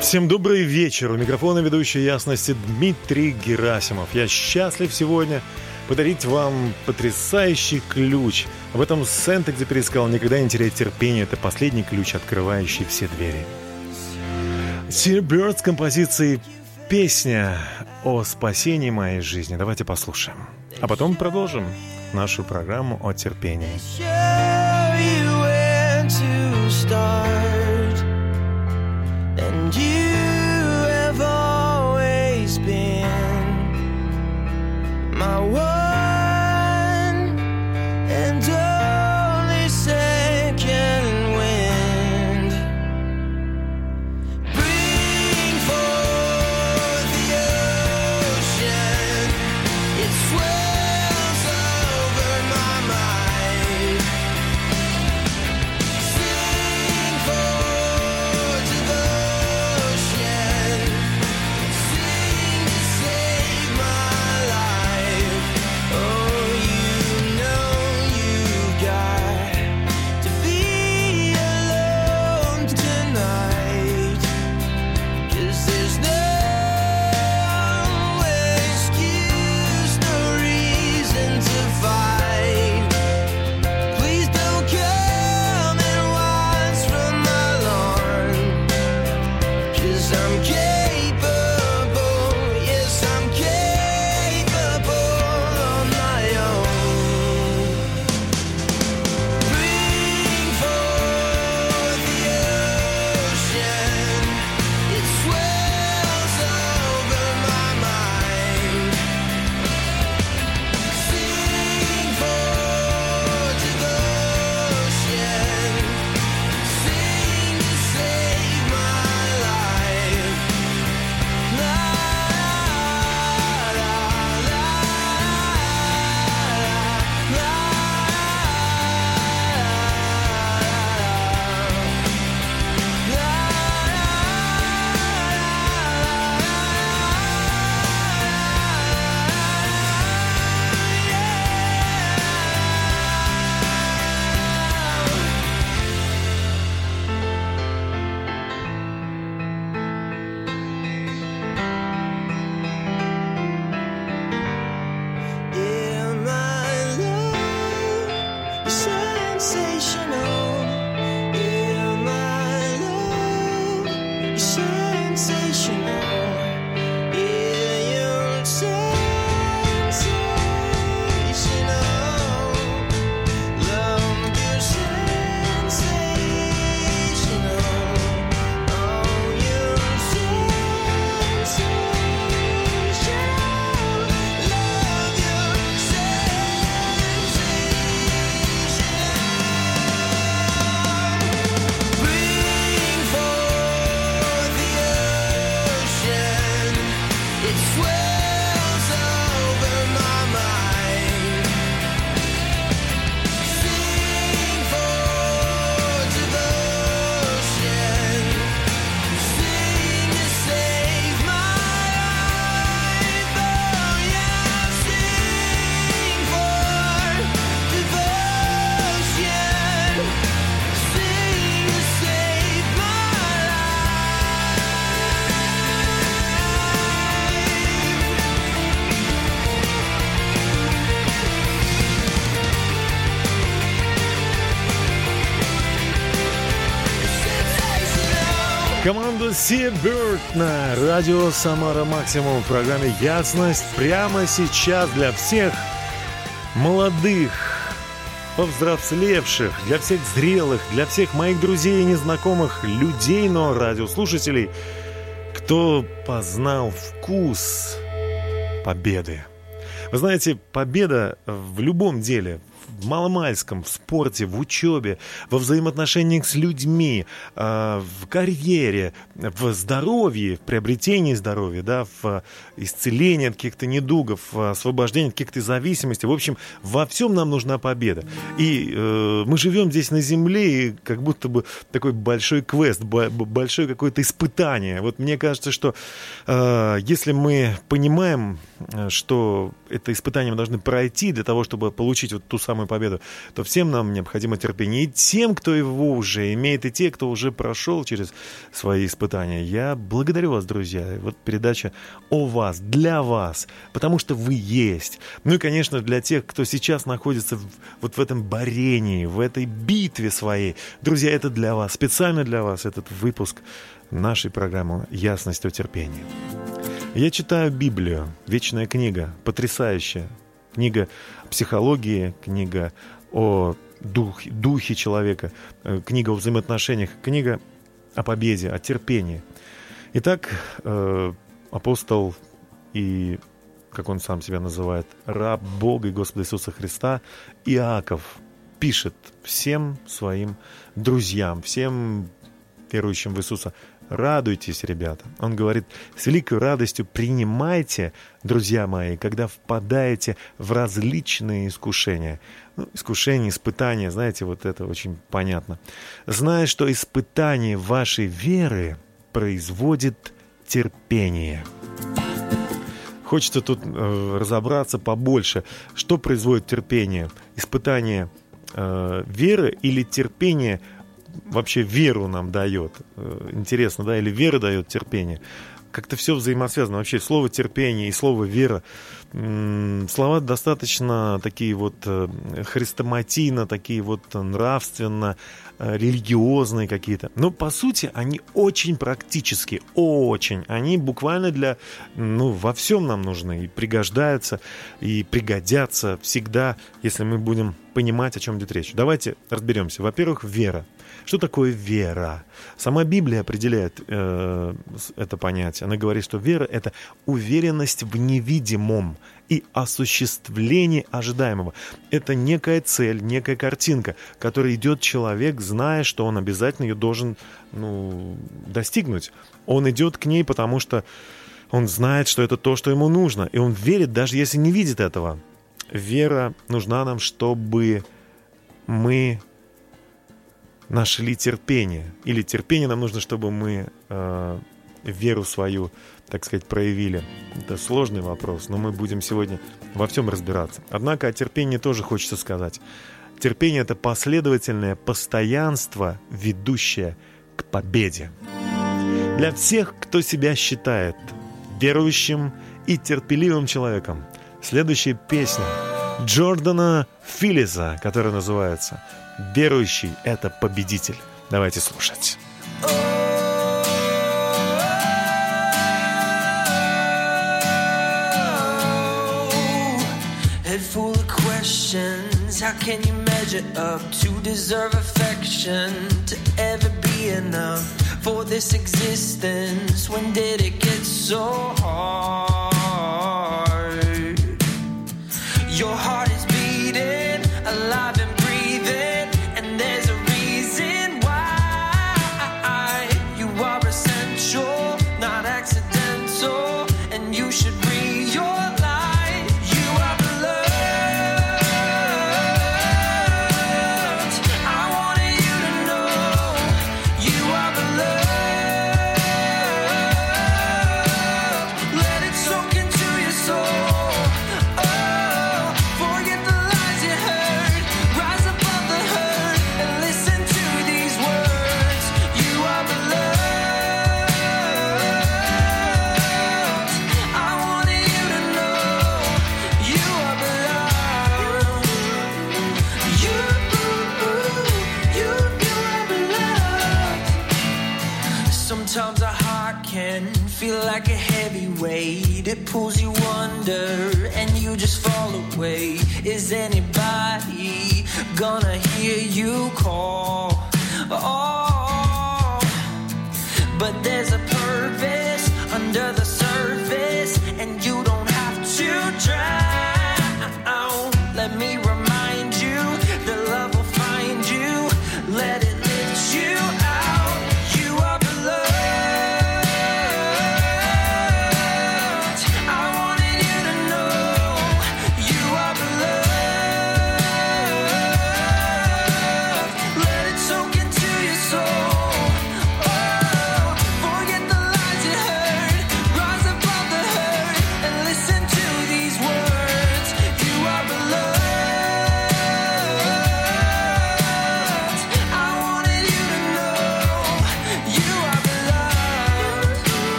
Всем добрый вечер. У микрофона ведущий ясности Дмитрий Герасимов. Я счастлив сегодня подарить вам потрясающий ключ. В этом Сент-Экзюпери сказал «Никогда не теряй терпения». Это последний ключ, открывающий все двери. Sir Bird с композицией «Песня о спасении моей жизни». Давайте послушаем. А потом продолжим нашу программу о терпении. my world. Команда Seabird на радио Самара Максимум в программе «Ясность» прямо сейчас для всех молодых, повзрослевших, для всех зрелых, для всех моих друзей и незнакомых людей, но радиослушателей, кто познал вкус победы. Вы знаете, победа в любом деле, в маломальском, в спорте, в учебе, во взаимоотношениях с людьми, а, в карьере, в здоровье, в приобретении здоровья, да, в исцелении от каких-то недугов, в освобождении от каких-то зависимостей. В общем, во всем нам нужна победа. И э, мы живем здесь на Земле, и как будто бы такой большой квест, большое какое-то испытание. Вот мне кажется, что э, если мы понимаем, что это испытание мы должны пройти для того, чтобы получить вот ту самую победу, то всем нам необходимо терпение. И тем, кто его уже имеет, и те, кто уже прошел через свои испытания. Я благодарю вас, друзья. Вот передача о вас, для вас, потому что вы есть. Ну и, конечно, для тех, кто сейчас находится в- вот в этом борении, в этой битве своей. Друзья, это для вас, специально для вас этот выпуск нашей программы «Ясность о терпении». Я читаю Библию, вечная книга, потрясающая. Книга психологии, книга о дух- духе человека, э, книга о взаимоотношениях, книга о победе, о терпении. Итак, э, апостол и, как он сам себя называет, раб Бога и Господа Иисуса Христа, Иаков пишет всем своим друзьям, всем верующим в Иисуса, радуйтесь, ребята. Он говорит, с великой радостью принимайте, друзья мои, когда впадаете в различные искушения. Ну, искушения, испытания, знаете, вот это очень понятно. Зная, что испытание вашей веры производит терпение. Хочется тут э, разобраться побольше, что производит терпение. Испытание э, веры или терпение вообще веру нам дает. Э, Интересно, да, или вера дает терпение. Как-то все взаимосвязано. Вообще слово терпение и слово вера слова достаточно такие вот э, хрестоматийно, такие вот нравственно, э, религиозные какие-то. Но по сути они очень практические, очень. Они буквально для, ну, во всем нам нужны и пригождаются, и пригодятся всегда, если мы будем понимать, о чем идет речь. Давайте разберемся. Во-первых, вера. Что такое вера? Сама Библия определяет э, это понятие. Она говорит, что вера — это уверенность в невидимом и осуществление ожидаемого. Это некая цель, некая картинка, которой идет человек, зная, что он обязательно ее должен ну, достигнуть. Он идет к ней, потому что он знает, что это то, что ему нужно. И он верит, даже если не видит этого. Вера нужна нам, чтобы мы нашли терпение. Или терпение нам нужно, чтобы мы э, веру свою, так сказать, проявили. Это сложный вопрос, но мы будем сегодня во всем разбираться. Однако о терпении тоже хочется сказать. Терпение — это последовательное постоянство, ведущее к победе. Для всех, кто себя считает верующим и терпеливым человеком, следующая песня Джордана Филлиза, которая называется «Верующий — это победитель». Давайте слушать. Full of questions. How can you measure up to deserve affection? To ever be enough for this existence? When did it get so hard? Your heart pulls you under and you just fall away. Is anybody gonna hear you call? Oh, but there's a purpose under the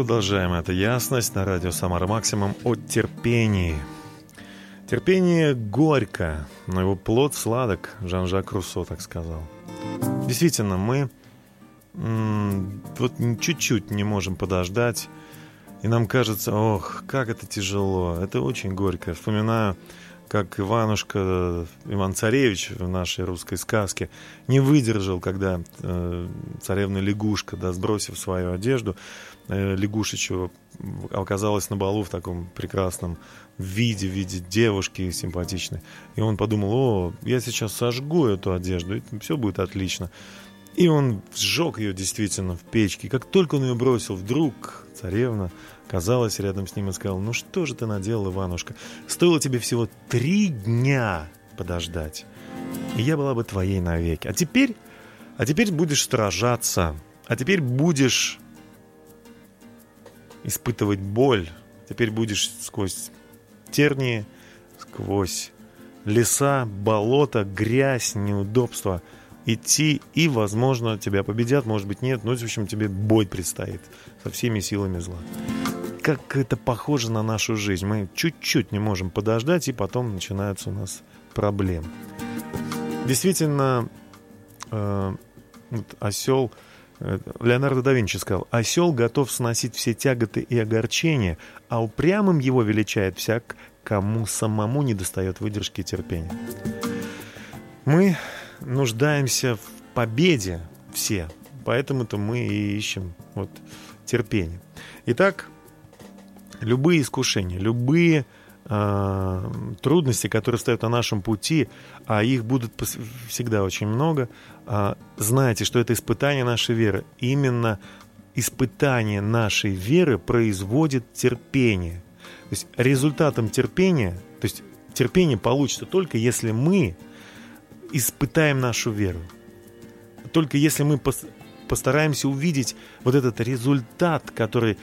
продолжаем эту ясность на радио «Самара Максимум» о терпении. Терпение горько, но его плод сладок, Жан-Жак Руссо так сказал. Действительно, мы вот чуть-чуть не можем подождать, и нам кажется, ох, как это тяжело, это очень горько. Вспоминаю, как Иванушка, Иван Царевич в нашей русской сказке не выдержал, когда э, царевна лягушка, да, сбросив свою одежду, э, лягушечью оказалась на балу в таком прекрасном виде, в виде девушки симпатичной. И он подумал, о, я сейчас сожгу эту одежду, и все будет отлично. И он сжег ее действительно в печке. Как только он ее бросил, вдруг царевна оказалась рядом с ним и сказала, ну что же ты наделал, Иванушка? Стоило тебе всего три дня подождать, и я была бы твоей навеки. А теперь, а теперь будешь сражаться, а теперь будешь испытывать боль, теперь будешь сквозь тернии, сквозь леса, болота, грязь, неудобства идти, и, возможно, тебя победят, может быть, нет, но, в общем, тебе бой предстоит со всеми силами зла. Как это похоже на нашу жизнь. Мы чуть-чуть не можем подождать, и потом начинаются у нас проблемы. Действительно, э, вот осел, Леонардо да Винчи сказал, осел готов сносить все тяготы и огорчения, а упрямым его величает всяк, кому самому не достает выдержки и терпения. Мы нуждаемся в победе все, поэтому-то мы и ищем вот терпение. Итак, любые искушения, любые трудности, которые стоят на нашем пути, а их будут пос- всегда очень много, э, знайте, что это испытание нашей веры. Именно испытание нашей веры производит терпение. То есть результатом терпения, то есть терпение получится только если мы испытаем нашу веру. Только если мы пос- постараемся увидеть вот этот результат, который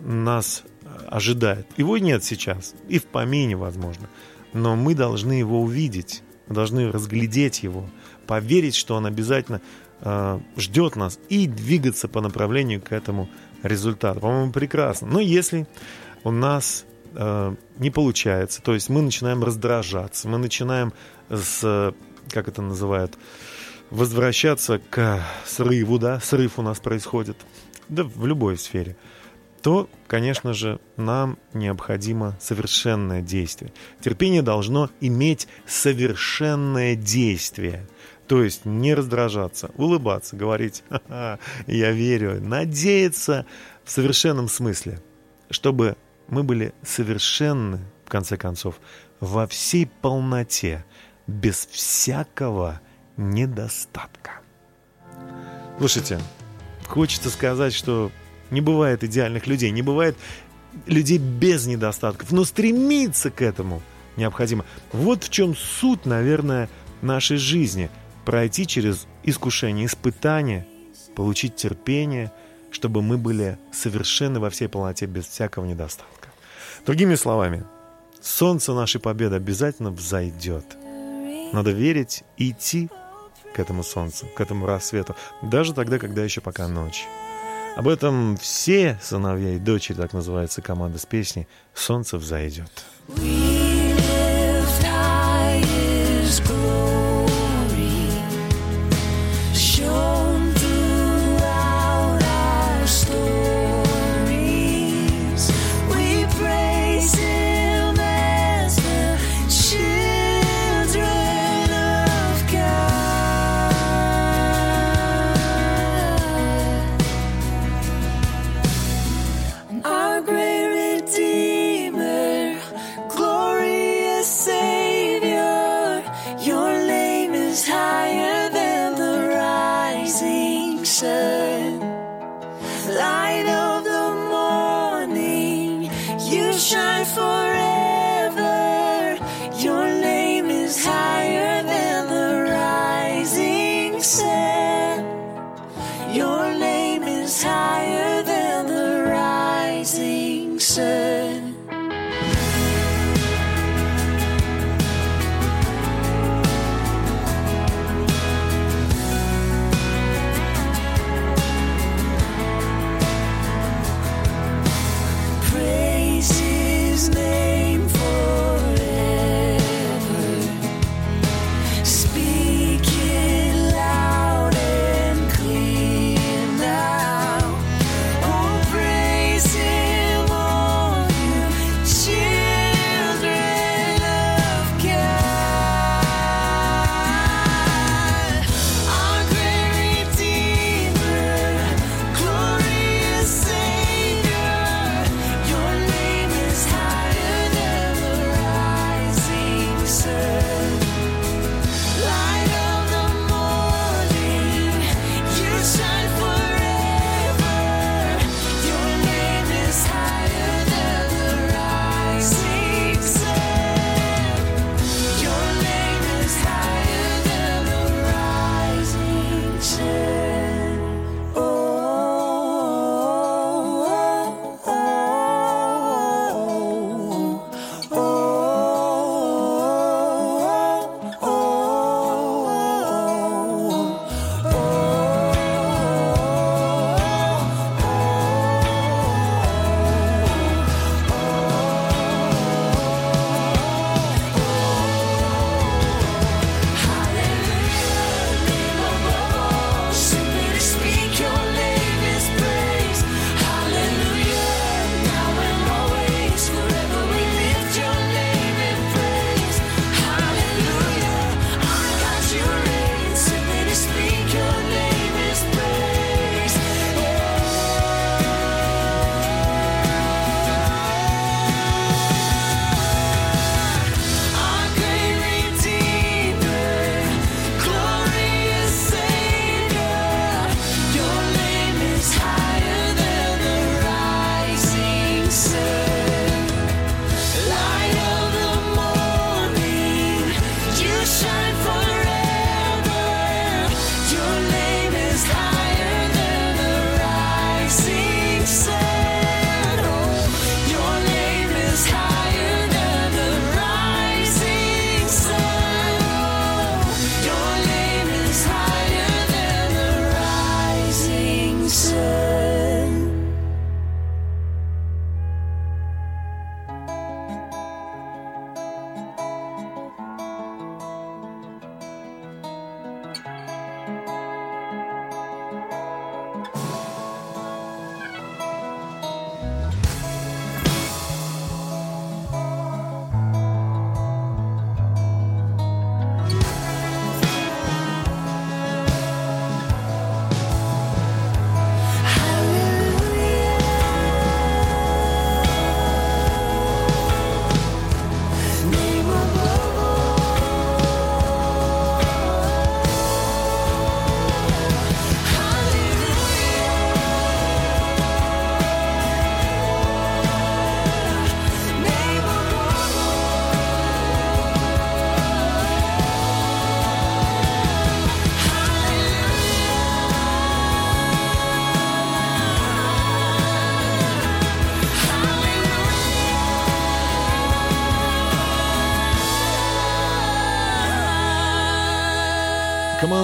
нас э, ожидает. Его нет сейчас, и в помине, возможно. Но мы должны его увидеть, мы должны разглядеть его, поверить, что он обязательно э, ждет нас и двигаться по направлению к этому результату. По-моему, прекрасно. Но если у нас э, не получается, то есть мы начинаем раздражаться, мы начинаем с, как это называют, возвращаться к срыву, да, срыв у нас происходит, да, в любой сфере, то, конечно же, нам необходимо совершенное действие. Терпение должно иметь совершенное действие. То есть не раздражаться, улыбаться, говорить «Ха-ха, «я верю», надеяться в совершенном смысле, чтобы мы были совершенны, в конце концов, во всей полноте, без всякого недостатка. Слушайте, хочется сказать, что не бывает идеальных людей, не бывает людей без недостатков, но стремиться к этому необходимо. Вот в чем суть, наверное, нашей жизни. Пройти через искушение, испытания, получить терпение, чтобы мы были совершенны во всей полноте без всякого недостатка. Другими словами, солнце нашей победы обязательно взойдет. Надо верить и идти к этому солнцу, к этому рассвету, даже тогда, когда еще пока ночь. Об этом все сыновья и дочери, так называется команда с песней «Солнце взойдет». We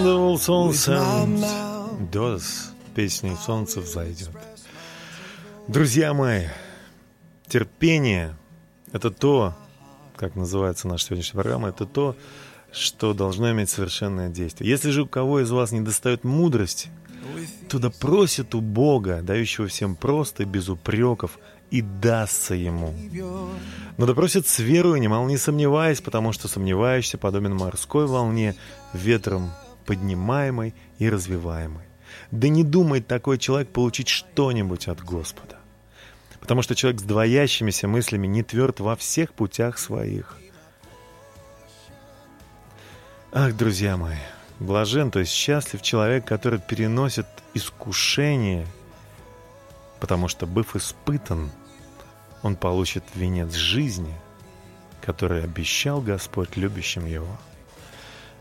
Soul Sound. Дос. Песни «Солнце взойдет». Друзья мои, терпение – это то, как называется наша сегодняшняя программа, это то, что должно иметь совершенное действие. Если же у кого из вас не достает мудрости, то просит у Бога, дающего всем просто, без упреков, и дастся ему. Но да просит с верою, немало не сомневаясь, потому что сомневающийся подобен морской волне, ветром поднимаемой и развиваемой. Да не думает такой человек получить что-нибудь от Господа. Потому что человек с двоящимися мыслями не тверд во всех путях своих. Ах, друзья мои, блажен, то есть счастлив человек, который переносит искушение, потому что, быв испытан, он получит венец жизни, который обещал Господь любящим его.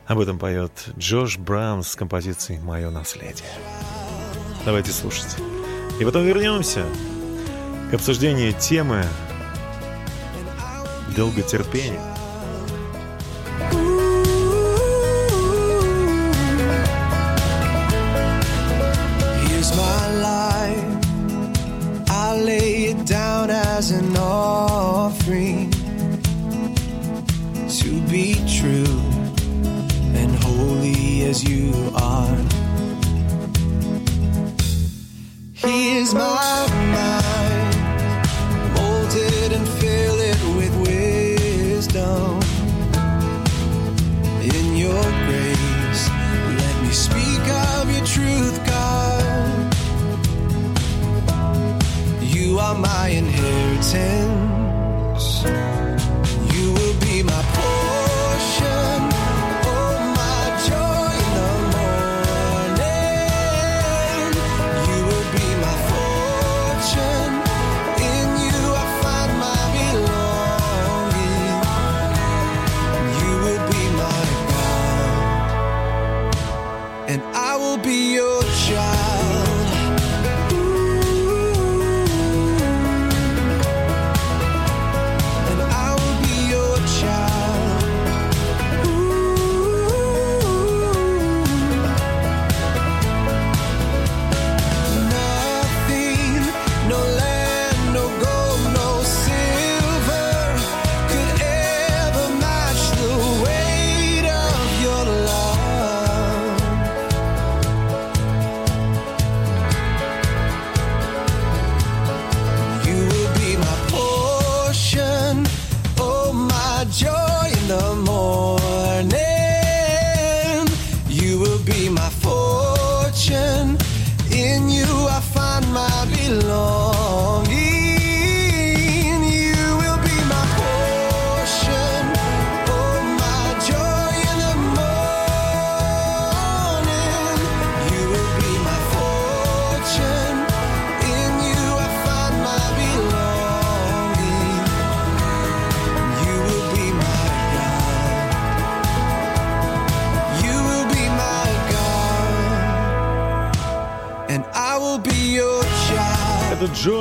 Об этом поет Джош Браун с композицией «Мое наследие». Давайте слушать. И потом вернемся к обсуждению темы долготерпения. Down as an offering as you are. Here's my mind, molded and fill it with wisdom. In your grace, let me speak of your truth, God. You are my inheritance.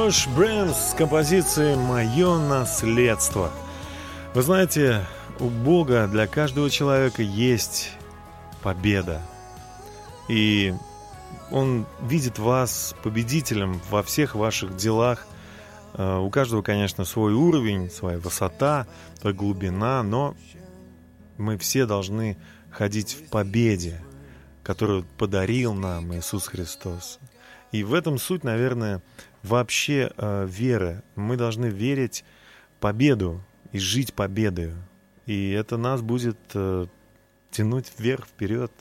Джош Брэнс с композицией «Мое наследство». Вы знаете, у Бога для каждого человека есть победа. И Он видит вас победителем во всех ваших делах. Э, У каждого, конечно, свой уровень, своя высота, своя глубина, но мы все должны ходить в победе, которую подарил нам Иисус Христос. И в этом суть, наверное, вообще э, веры. Мы должны верить победу и жить победою. И это нас будет э, тянуть вверх, вперед,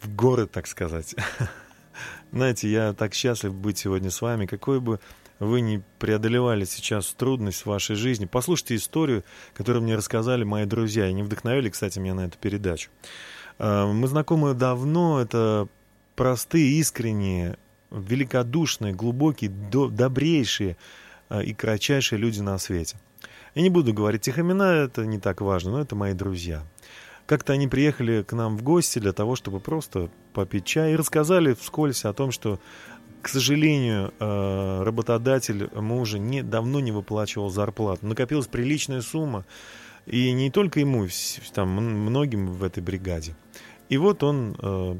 в горы, так сказать. Знаете, я так счастлив быть сегодня с вами. Какой бы вы не преодолевали сейчас трудность в вашей жизни, послушайте историю, которую мне рассказали мои друзья. И не вдохновили, кстати, меня на эту передачу. Э, Мы знакомы давно, это простые, искренние, великодушные, глубокие, до- добрейшие э, и кратчайшие люди на свете. Я не буду говорить их имена, это не так важно, но это мои друзья. Как-то они приехали к нам в гости для того, чтобы просто попить чай и рассказали вскользь о том, что, к сожалению, э, работодатель мужа не, давно не выплачивал зарплату. Накопилась приличная сумма, и не только ему, там многим в этой бригаде. И вот он э,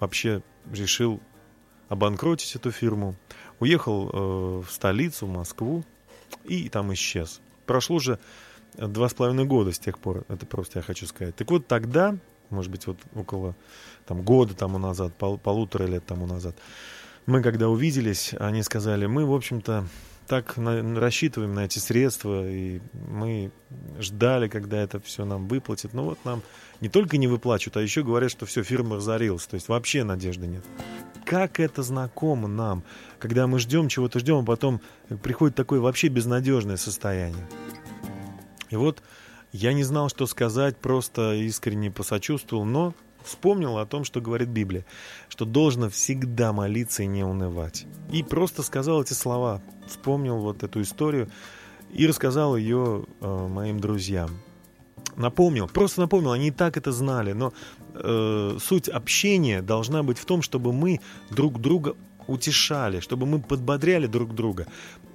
вообще решил обанкротить эту фирму, уехал э, в столицу, в Москву, и там исчез. Прошло же два с половиной года с тех пор, это просто я хочу сказать. Так вот тогда, может быть, вот около там, года тому назад, пол- полутора лет тому назад, мы когда увиделись, они сказали, мы, в общем-то, так на- рассчитываем на эти средства, и мы ждали, когда это все нам выплатят. Но вот нам не только не выплачивают, а еще говорят, что все, фирма разорилась. То есть вообще надежды нет. Как это знакомо нам, когда мы ждем чего-то, ждем, а потом приходит такое вообще безнадежное состояние. И вот я не знал, что сказать, просто искренне посочувствовал, но вспомнил о том, что говорит Библия, что должно всегда молиться и не унывать. И просто сказал эти слова, вспомнил вот эту историю и рассказал ее э, моим друзьям. Напомнил, просто напомнил, они и так это знали, но э, суть общения должна быть в том, чтобы мы друг друга утешали, чтобы мы подбодряли друг друга.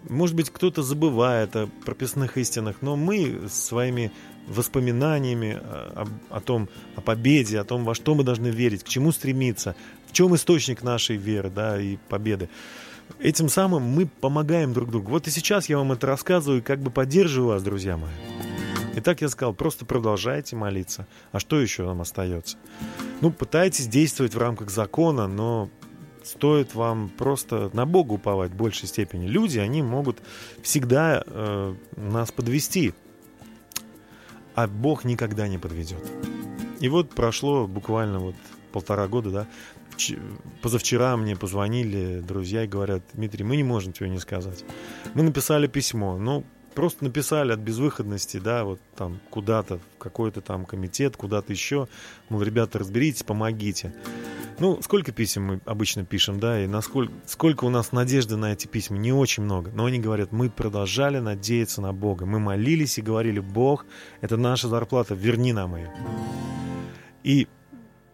Может быть, кто-то забывает о прописных истинах, но мы своими воспоминаниями о, о- о том, о победе, о том, во что мы должны верить, к чему стремиться, в чем источник нашей веры да, и победы. Этим самым мы помогаем друг другу. Вот и сейчас я вам это рассказываю и как бы поддерживаю вас, друзья мои. Итак, я сказал, просто продолжайте молиться. А что еще нам остается? Ну, пытайтесь действовать в рамках закона, но стоит вам просто на Бога уповать в большей степени. Люди, они могут всегда э, нас подвести, а Бог никогда не подведет. И вот прошло буквально вот полтора года, да, Вч- позавчера мне позвонили друзья и говорят, Дмитрий, мы не можем тебе не сказать. Мы написали письмо, ну, просто написали от безвыходности, да, вот там куда-то, в какой-то там комитет, куда-то еще, мол, ребята, разберитесь, помогите. Ну, сколько писем мы обычно пишем, да, и насколько, сколько у нас надежды на эти письма? Не очень много. Но они говорят, мы продолжали надеяться на Бога. Мы молились и говорили, Бог, это наша зарплата, верни нам ее. И,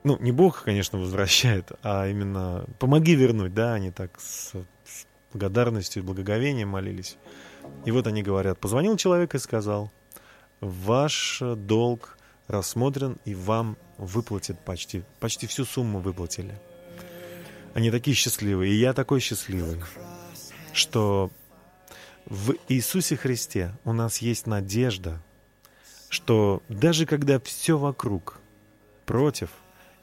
ну, не Бог, конечно, возвращает, а именно помоги вернуть, да, они так с, с благодарностью и благоговением молились. И вот они говорят, позвонил человек и сказал, ваш долг рассмотрен и вам выплатят почти, почти всю сумму выплатили. Они такие счастливые, и я такой счастливый, что в Иисусе Христе у нас есть надежда, что даже когда все вокруг против,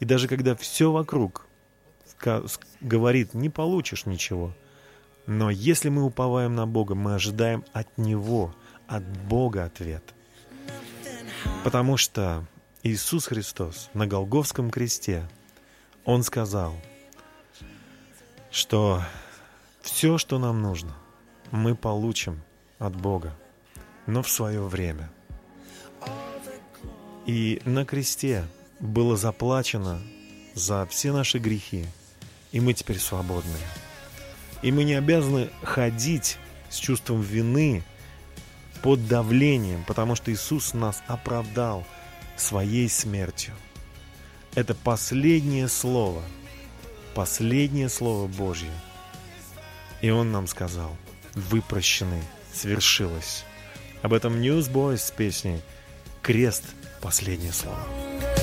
и даже когда все вокруг говорит, не получишь ничего, но если мы уповаем на Бога, мы ожидаем от Него, от Бога ответ. Потому что Иисус Христос на Голговском кресте, Он сказал, что все, что нам нужно, мы получим от Бога, но в свое время. И на кресте было заплачено за все наши грехи, и мы теперь свободны. И мы не обязаны ходить с чувством вины под давлением, потому что Иисус нас оправдал своей смертью. Это последнее слово, последнее слово Божье. И Он нам сказал, вы прощены, свершилось. Об этом Newsboys с песней «Крест. Последнее слово».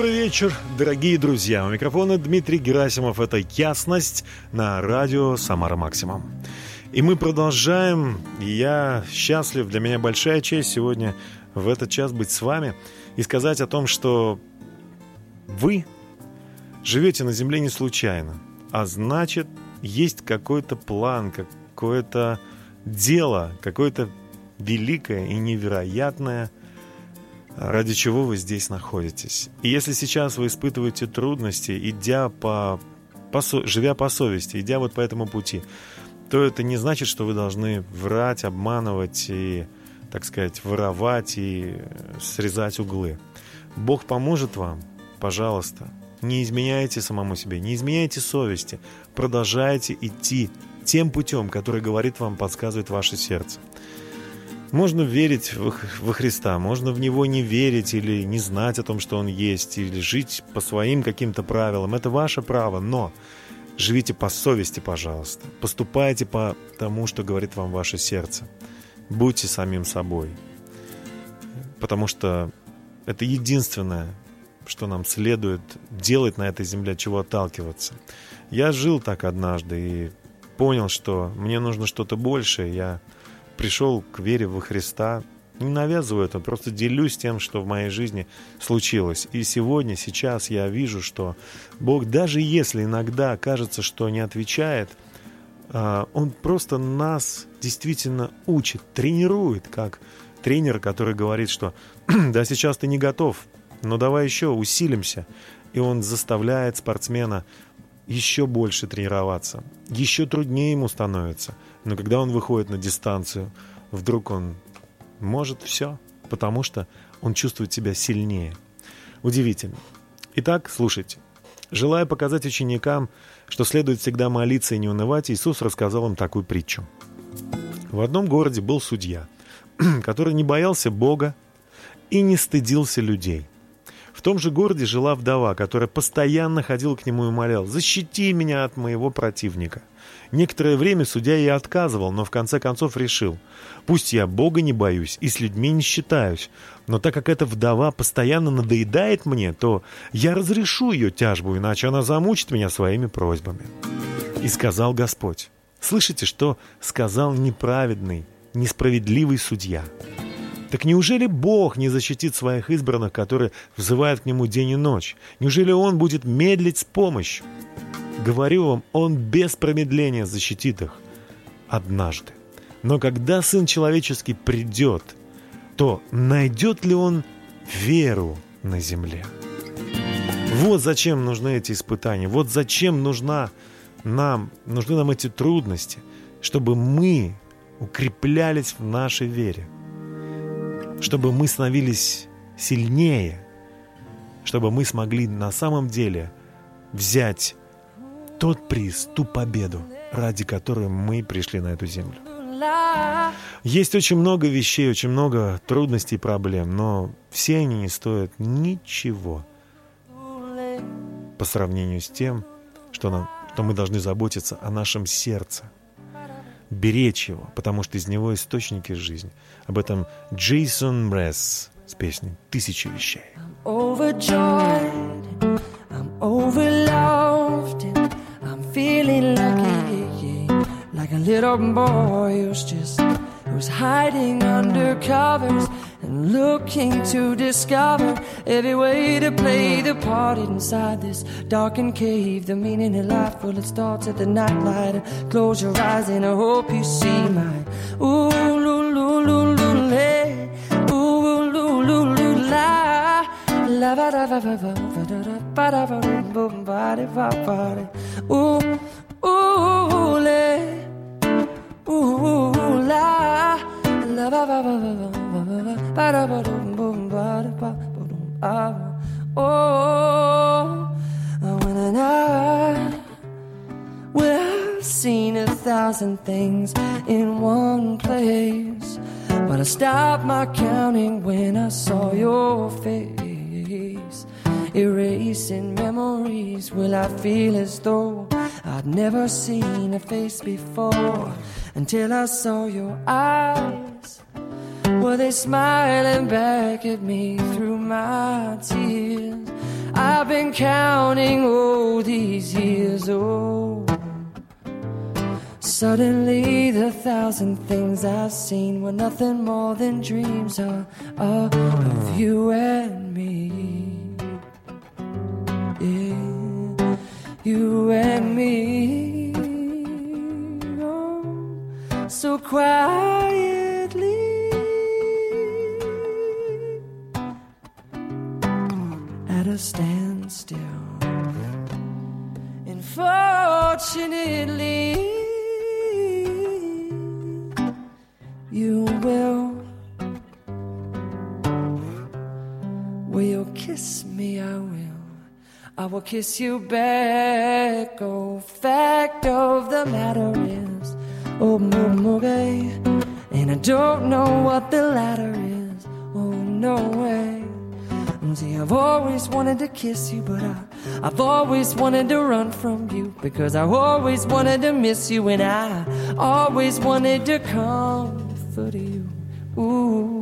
Добрый вечер, дорогие друзья. У микрофона Дмитрий Герасимов. Это «Ясность» на радио «Самара Максимум». И мы продолжаем. Я счастлив. Для меня большая честь сегодня в этот час быть с вами и сказать о том, что вы живете на Земле не случайно, а значит, есть какой-то план, какое-то дело, какое-то великое и невероятное, ради чего вы здесь находитесь. И если сейчас вы испытываете трудности, идя по, по живя по совести, идя вот по этому пути, то это не значит, что вы должны врать, обманывать и, так сказать, воровать и э, срезать углы. Бог поможет вам, пожалуйста. Не изменяйте самому себе, не изменяйте совести. Продолжайте идти тем путем, который говорит вам, подсказывает ваше сердце. Можно верить во, Христа, можно в Него не верить или не знать о том, что Он есть, или жить по своим каким-то правилам. Это ваше право, но живите по совести, пожалуйста. Поступайте по тому, что говорит вам ваше сердце. Будьте самим собой. Потому что это единственное, что нам следует делать на этой земле, чего отталкиваться. Я жил так однажды и понял, что мне нужно что-то большее. Я пришел к вере во Христа, не навязываю это, просто делюсь тем, что в моей жизни случилось. И сегодня, сейчас я вижу, что Бог, даже если иногда кажется, что не отвечает, а, Он просто нас действительно учит, тренирует, как тренер, который говорит, что да, сейчас ты не готов, но давай еще усилимся. И он заставляет спортсмена еще больше тренироваться. Еще труднее ему становится. Но когда он выходит на дистанцию, вдруг он может все, потому что он чувствует себя сильнее. Удивительно. Итак, слушайте. Желая показать ученикам, что следует всегда молиться и не унывать, Иисус рассказал им такую притчу. В одном городе был судья, который не боялся Бога и не стыдился людей. В том же городе жила вдова, которая постоянно ходила к нему и умоляла «Защити меня от моего противника». Некоторое время судья ей отказывал, но в конце концов решил «Пусть я Бога не боюсь и с людьми не считаюсь, но так как эта вдова постоянно надоедает мне, то я разрешу ее тяжбу, иначе она замучит меня своими просьбами». И сказал Господь «Слышите, что сказал неправедный, несправедливый судья?» Так неужели Бог не защитит своих избранных, которые взывают к Нему день и ночь? Неужели Он будет медлить с помощью? Говорю вам, Он без промедления защитит их однажды. Но когда Сын Человеческий придет, то найдет ли Он веру на земле? Вот зачем нужны эти испытания, вот зачем нужна нам, нужны нам эти трудности, чтобы мы укреплялись в нашей вере чтобы мы становились сильнее, чтобы мы смогли на самом деле взять тот приз, ту победу, ради которой мы пришли на эту землю. Есть очень много вещей, очень много трудностей и проблем, но все они не стоят ничего по сравнению с тем, что, нам, что мы должны заботиться о нашем сердце, беречь его, потому что из него источники жизни. Об этом Джейсон Мресс с песней «Тысячи вещей». like a little boy who's just who's hiding under covers looking to discover every way to play the part inside this darkened cave. The meaning of life, well, it starts at the nightlight. Close your eyes and I hope you see my ooh. Ooh, la. La da da da da. Ooh, ooh, la. La Oh, when I well, I've seen a thousand things in one place, but I stopped my counting when I saw your face. Erasing memories, will I feel as though I'd never seen a face before until I saw your eyes? Were they smiling back at me through my tears? I've been counting all these years. Oh, suddenly the thousand things I've seen were nothing more than dreams of, of you and me. Yeah, you and me. Oh, so quietly. At a standstill. And fortunately, you will. Will you kiss me? I will. I will kiss you back. Oh, fact of the matter is, oh, okay. And I don't know what the latter is. Oh, no way. See, I've always wanted to kiss you, but I, I've always wanted to run from you because I always wanted to miss you, and I always wanted to comfort you. Ooh.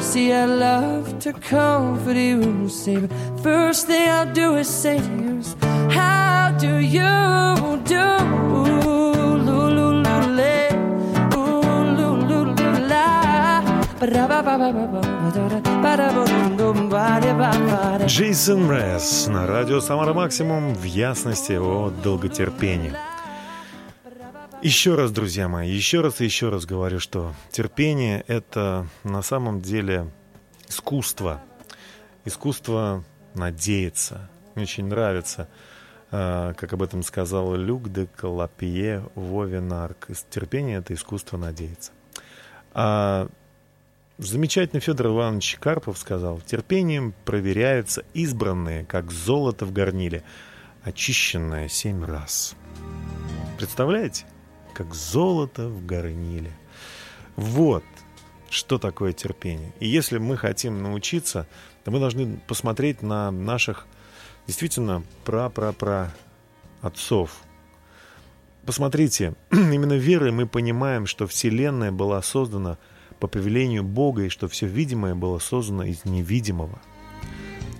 See, I love to comfort you. See, but first thing I'll do is say to you, How do you do? Джейсон Мрез на радио «Самара Максимум» в ясности о долготерпении. Еще раз, друзья мои, еще раз и еще раз говорю, что терпение — это на самом деле искусство. Искусство надеяться. Мне очень нравится, э, как об этом сказал Люк де Калапье Вовенарк. Терпение — это искусство надеяться. А замечательный Федор Иванович Карпов сказал, терпением проверяются избранные, как золото в горниле, очищенное семь раз. Представляете? Как золото в горниле. Вот что такое терпение. И если мы хотим научиться, то мы должны посмотреть на наших действительно пра-пра-пра отцов. Посмотрите, именно верой мы понимаем, что Вселенная была создана по повелению Бога и что все видимое было создано из невидимого.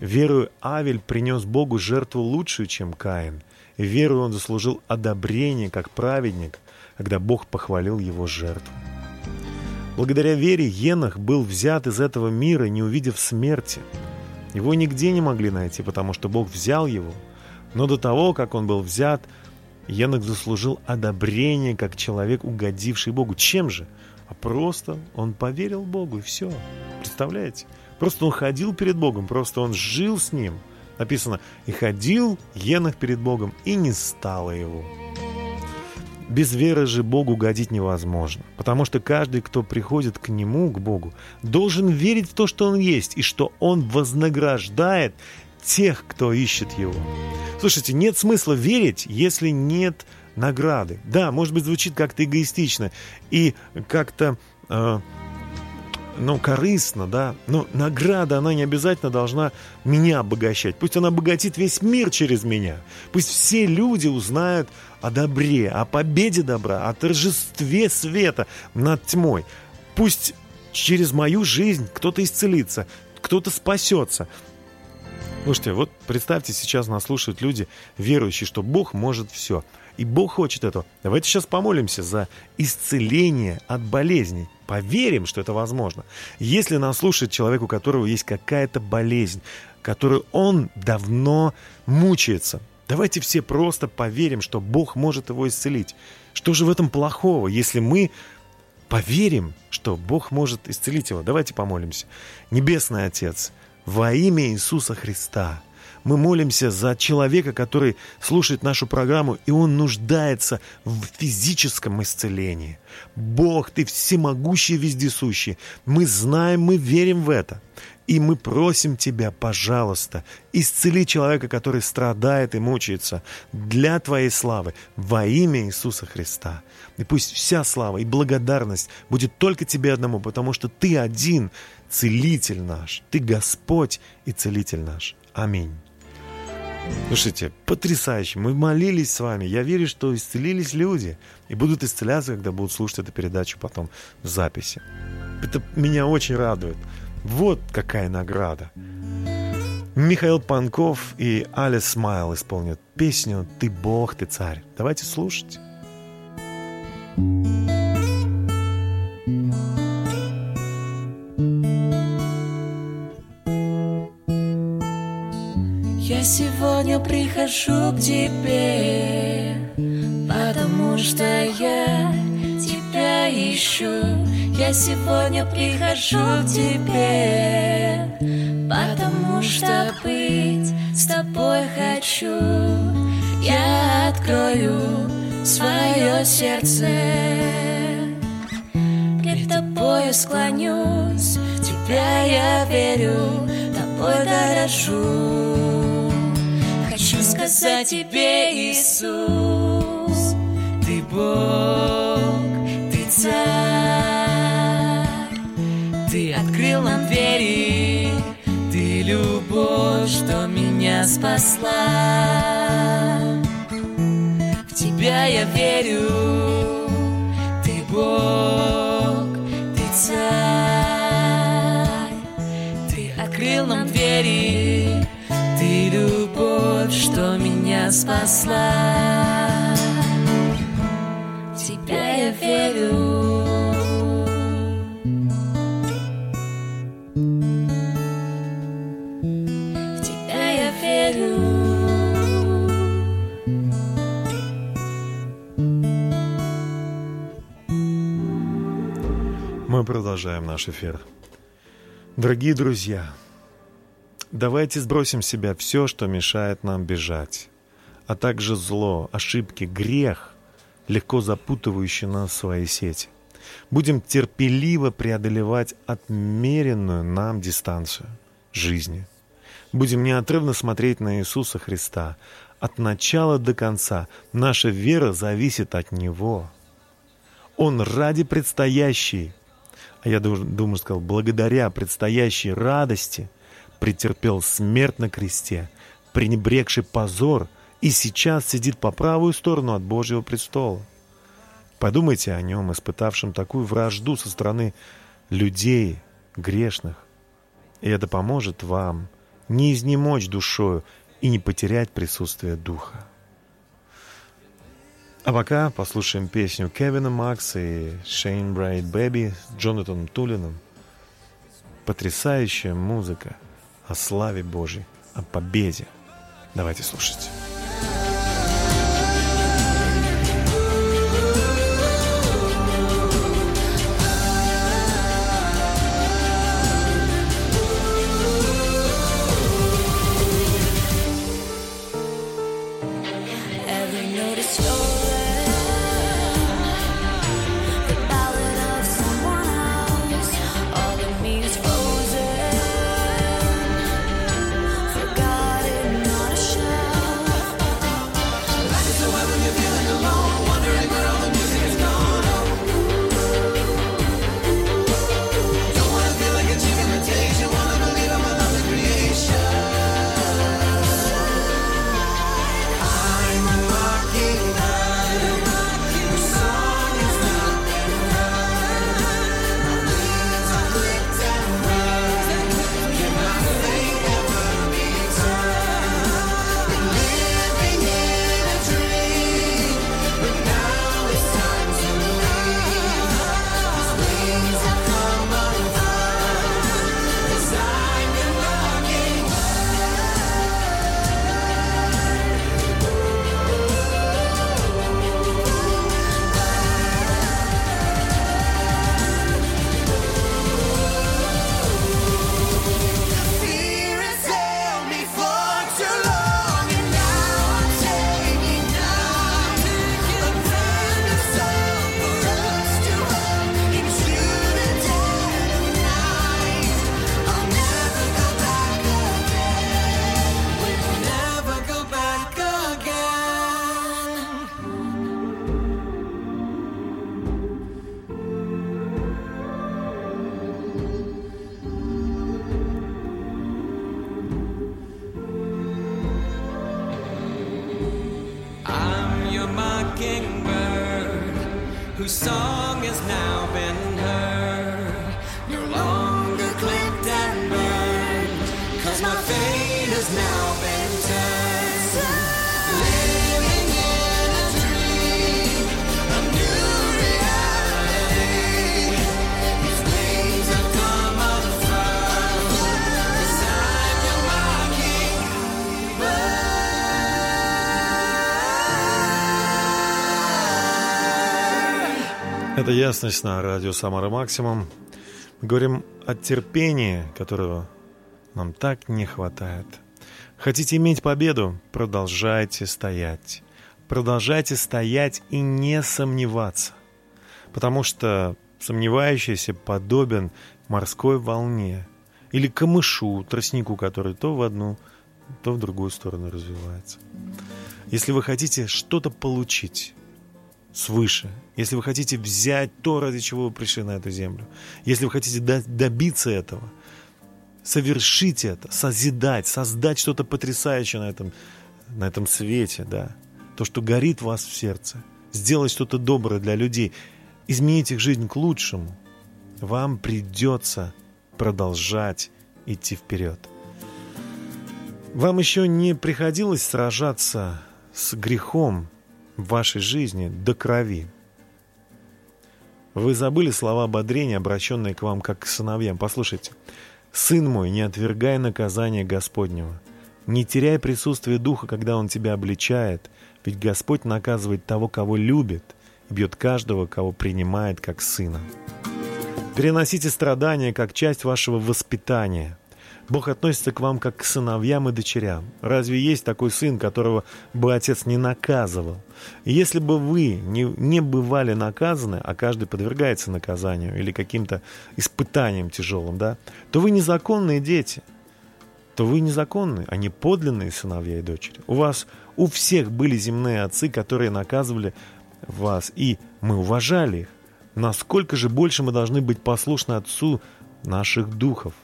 Верую Авель принес Богу жертву лучшую, чем Каин. И верую он заслужил одобрение как праведник, когда Бог похвалил его жертву. Благодаря вере Енах был взят из этого мира, не увидев смерти. Его нигде не могли найти, потому что Бог взял его. Но до того, как он был взят, Енах заслужил одобрение, как человек, угодивший Богу. Чем же? А просто он поверил Богу, и все. Представляете? Просто он ходил перед Богом, просто он жил с ним. Написано, и ходил Енах перед Богом, и не стало его. Без веры же Богу угодить невозможно, потому что каждый, кто приходит к Нему, к Богу, должен верить в то, что Он есть, и что Он вознаграждает тех, кто ищет Его. Слушайте, нет смысла верить, если нет награды. Да, может быть, звучит как-то эгоистично и как-то, э, ну, корыстно, да, но награда, она не обязательно должна меня обогащать. Пусть она обогатит весь мир через меня. Пусть все люди узнают о добре, о победе добра, о торжестве света над тьмой. Пусть через мою жизнь кто-то исцелится, кто-то спасется. Слушайте, вот представьте, сейчас нас слушают люди, верующие, что Бог может все. И Бог хочет этого. Давайте сейчас помолимся за исцеление от болезней. Поверим, что это возможно. Если нас слушает человек, у которого есть какая-то болезнь, которую он давно мучается, давайте все просто поверим, что Бог может его исцелить. Что же в этом плохого, если мы поверим, что Бог может исцелить его? Давайте помолимся. Небесный Отец, во имя Иисуса Христа – мы молимся за человека, который слушает нашу программу, и он нуждается в физическом исцелении. Бог, Ты всемогущий, вездесущий. Мы знаем, мы верим в это. И мы просим Тебя, пожалуйста, исцели человека, который страдает и мучается для Твоей славы во имя Иисуса Христа. И пусть вся слава и благодарность будет только Тебе одному, потому что Ты один целитель наш. Ты Господь и целитель наш. Аминь. Слушайте, потрясающе. Мы молились с вами. Я верю, что исцелились люди. И будут исцеляться, когда будут слушать эту передачу потом в записи. Это меня очень радует. Вот какая награда. Михаил Панков и Алис Смайл исполнят песню «Ты Бог, ты царь». Давайте слушать. Сегодня прихожу к тебе, потому что я тебя ищу. Я сегодня прихожу к тебе, потому что быть с тобой хочу. Я открою свое сердце, пред тобою склонюсь, в тебя я верю, тобой дорожу. Сказать тебе, Иисус, ты Бог, ты царь, ты открыл нам двери, ты любовь, что меня спасла. В тебя я верю, ты Бог, ты царь, ты открыл нам двери, спасла. Тебя я верю. Мы продолжаем наш эфир. Дорогие друзья, давайте сбросим с себя все, что мешает нам бежать, а также зло, ошибки, грех, легко запутывающий нас в свои сети. Будем терпеливо преодолевать отмеренную нам дистанцию жизни. Будем неотрывно смотреть на Иисуса Христа. От начала до конца наша вера зависит от Него. Он ради предстоящей, а я думаю, сказал, благодаря предстоящей радости претерпел смерть на кресте, пренебрегший позор, и сейчас сидит по правую сторону от Божьего престола. Подумайте о нем, испытавшем такую вражду со стороны людей грешных. И это поможет вам не изнемочь душою и не потерять присутствие Духа. А пока послушаем песню Кевина Макса и Шейн Брайт Бэби с Джонатаном Тулином. Потрясающая музыка о славе Божьей, о победе. Давайте слушать. Whose song has now been heard. Это ясность на радио Самара Максимум. Мы говорим о терпении, которого нам так не хватает. Хотите иметь победу? Продолжайте стоять. Продолжайте стоять и не сомневаться. Потому что сомневающийся подобен морской волне или камышу, тростнику, который то в одну, то в другую сторону развивается. Если вы хотите что-то получить, свыше. Если вы хотите взять то, ради чего вы пришли на эту землю, если вы хотите до- добиться этого, совершить это, созидать, создать что-то потрясающее на этом, на этом свете, да, то, что горит в вас в сердце, сделать что-то доброе для людей, изменить их жизнь к лучшему, вам придется продолжать идти вперед. Вам еще не приходилось сражаться с грехом в вашей жизни до крови. Вы забыли слова ободрения, обращенные к вам как к сыновьям. Послушайте. «Сын мой, не отвергай наказание Господнего. Не теряй присутствие Духа, когда Он тебя обличает, ведь Господь наказывает того, кого любит, и бьет каждого, кого принимает как сына». Переносите страдания как часть вашего воспитания. Бог относится к вам как к сыновьям и дочерям. Разве есть такой сын, которого бы отец не наказывал? Если бы вы не, не бывали наказаны, а каждый подвергается наказанию или каким-то испытаниям тяжелым, да, то вы незаконные дети. То вы незаконные, а не подлинные сыновья и дочери. У вас у всех были земные отцы, которые наказывали вас, и мы уважали их. Насколько же больше мы должны быть послушны Отцу наших духов,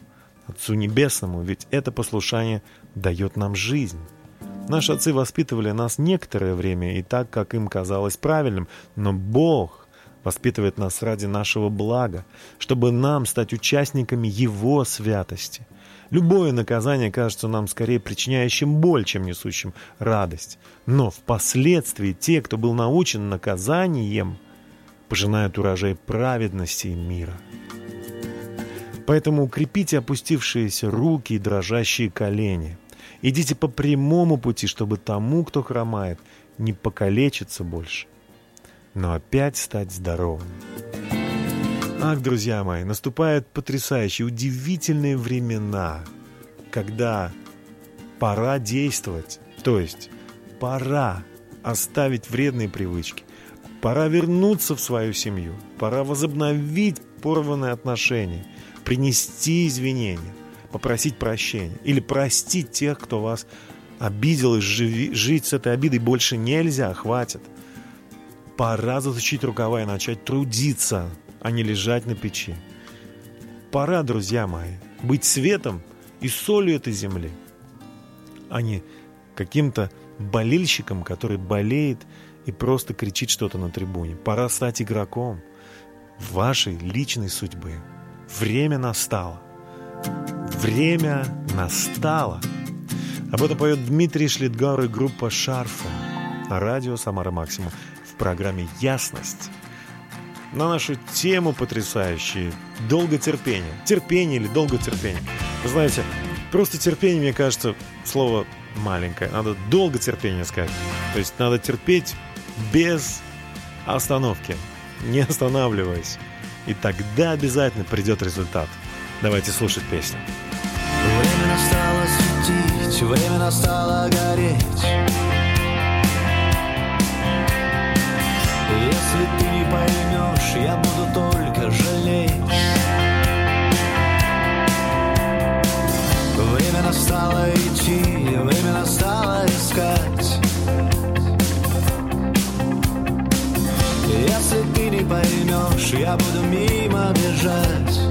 Отцу Небесному, ведь это послушание дает нам жизнь. Наши отцы воспитывали нас некоторое время и так, как им казалось правильным, но Бог воспитывает нас ради нашего блага, чтобы нам стать участниками Его святости. Любое наказание кажется нам скорее причиняющим боль, чем несущим радость. Но впоследствии те, кто был научен наказанием, пожинают урожай праведности и мира. Поэтому укрепите опустившиеся руки и дрожащие колени. Идите по прямому пути, чтобы тому, кто хромает, не покалечиться больше, но опять стать здоровым. Ах, друзья мои, наступают потрясающие, удивительные времена, когда пора действовать, то есть пора оставить вредные привычки, пора вернуться в свою семью, пора возобновить порванные отношения, принести извинения, попросить прощения или простить тех, кто вас обидел, и живи- жить с этой обидой больше нельзя, хватит. Пора заточить рукава и начать трудиться, а не лежать на печи. Пора, друзья мои, быть светом и солью этой земли, а не каким-то болельщиком, который болеет и просто кричит что-то на трибуне. Пора стать игроком вашей личной судьбы. Время настало. Время настало. Об этом поет Дмитрий Шлитгар и группа «Шарфа» на радио «Самара Максимум» в программе «Ясность». На нашу тему потрясающие долготерпение. Терпение или долготерпение. Вы знаете, просто терпение, мне кажется, слово маленькое. Надо долго терпение сказать. То есть надо терпеть без остановки, не останавливаясь. И тогда обязательно придет результат. Давайте слушать песню. Время настало светить, время настало гореть. Если ты не поймешь, я буду только жалеть. Время настало идти, время настало искать. Если ты не поймешь, я буду мимо бежать.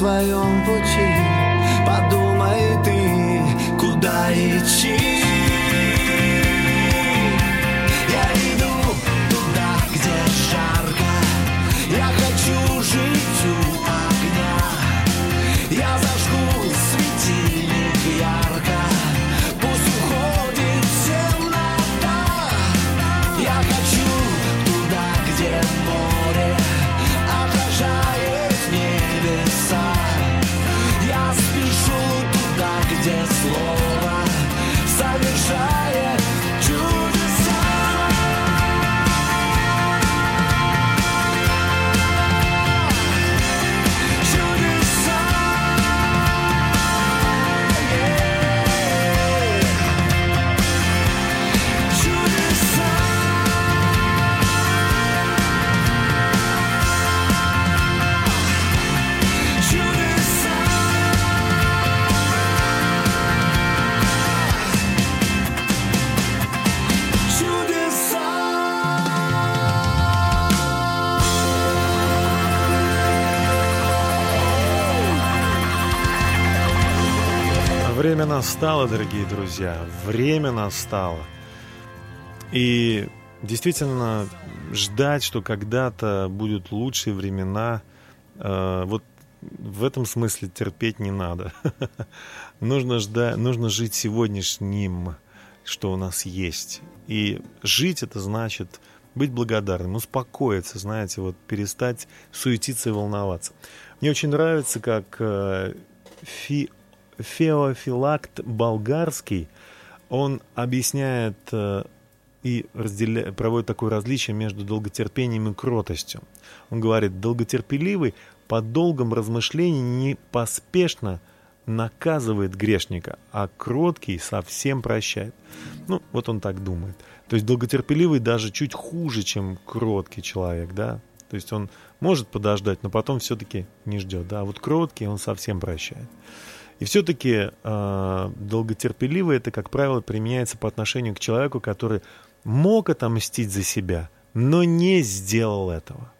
Своем пути настало, дорогие друзья, время настало. И действительно ждать, что когда-то будут лучшие времена, э, вот в этом смысле терпеть не надо. нужно, ждать, нужно жить сегодняшним, что у нас есть. И жить это значит быть благодарным, успокоиться, знаете, вот перестать суетиться и волноваться. Мне очень нравится, как э, Фи Феофилакт Болгарский, он объясняет э, и разделя... проводит такое различие между долготерпением и кротостью. Он говорит, долготерпеливый по долгом размышлении не поспешно наказывает грешника, а кроткий совсем прощает. Ну, вот он так думает. То есть долготерпеливый даже чуть хуже, чем кроткий человек, да. То есть он может подождать, но потом все-таки не ждет, да. А вот кроткий он совсем прощает. И все-таки э, долготерпеливый это, как правило, применяется по отношению к человеку, который мог отомстить за себя, но не сделал этого.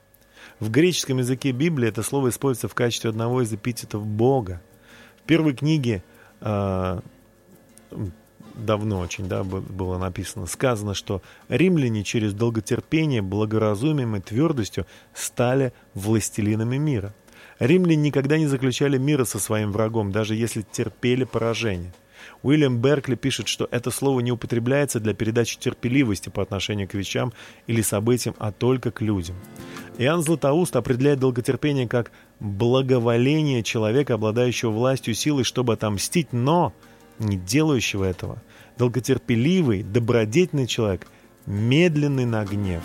В греческом языке Библии это слово используется в качестве одного из эпитетов Бога. В первой книге э, давно очень да, было написано, сказано, что римляне через долготерпение, благоразумием и твердостью стали властелинами мира. Римляне никогда не заключали мира со своим врагом, даже если терпели поражение. Уильям Беркли пишет, что это слово не употребляется для передачи терпеливости по отношению к вещам или событиям, а только к людям. Иоанн Златоуст определяет долготерпение как благоволение человека, обладающего властью силой, чтобы отомстить, но не делающего этого. Долготерпеливый, добродетельный человек, медленный на гнев.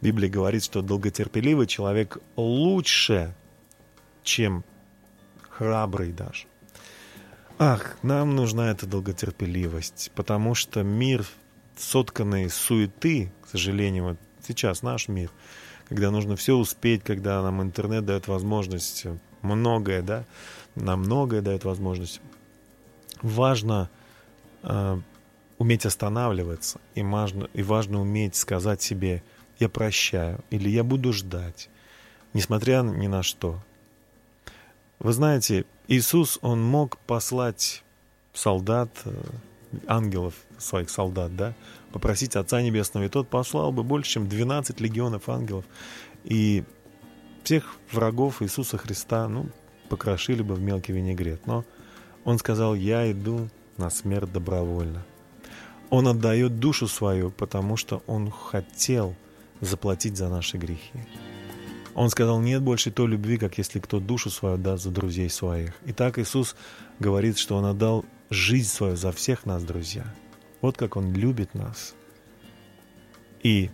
Библия говорит, что долготерпеливый человек лучше, чем храбрый даже. Ах, нам нужна эта долготерпеливость, потому что мир, сотканный суеты, к сожалению, вот сейчас наш мир, когда нужно все успеть, когда нам интернет дает возможность многое, да, нам многое дает возможность. Важно э, уметь останавливаться, и важно, и важно уметь сказать себе «я прощаю» или «я буду ждать», несмотря ни на что. Вы знаете, Иисус, Он мог послать солдат, э, ангелов, своих солдат, да, попросить Отца Небесного, и Тот послал бы больше, чем 12 легионов ангелов, и всех врагов Иисуса Христа, ну, покрошили бы в мелкий винегрет. Но Он сказал, я иду на смерть добровольно. Он отдает душу свою, потому что Он хотел заплатить за наши грехи. Он сказал, нет больше той любви, как если кто душу свою даст за друзей своих. Итак, Иисус говорит, что Он отдал жизнь свою за всех нас, друзья. Вот как Он любит нас. И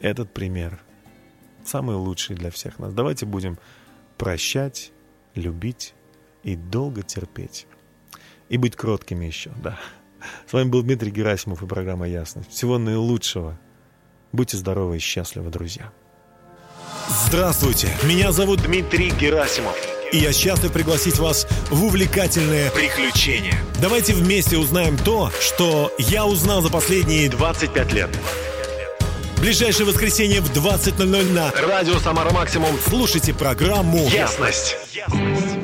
этот пример самый лучший для всех нас. Давайте будем прощать, любить и долго терпеть. И быть кроткими еще, да. С вами был Дмитрий Герасимов и программа «Ясность». Всего наилучшего. Будьте здоровы и счастливы, друзья. Здравствуйте, меня зовут Дмитрий Герасимов. И я счастлив пригласить вас в увлекательное приключение. Давайте вместе узнаем то, что я узнал за последние 25 лет. Ближайшее воскресенье в 20.00 на Радио Самара Максимум. слушайте программу Ясность. «Ясность».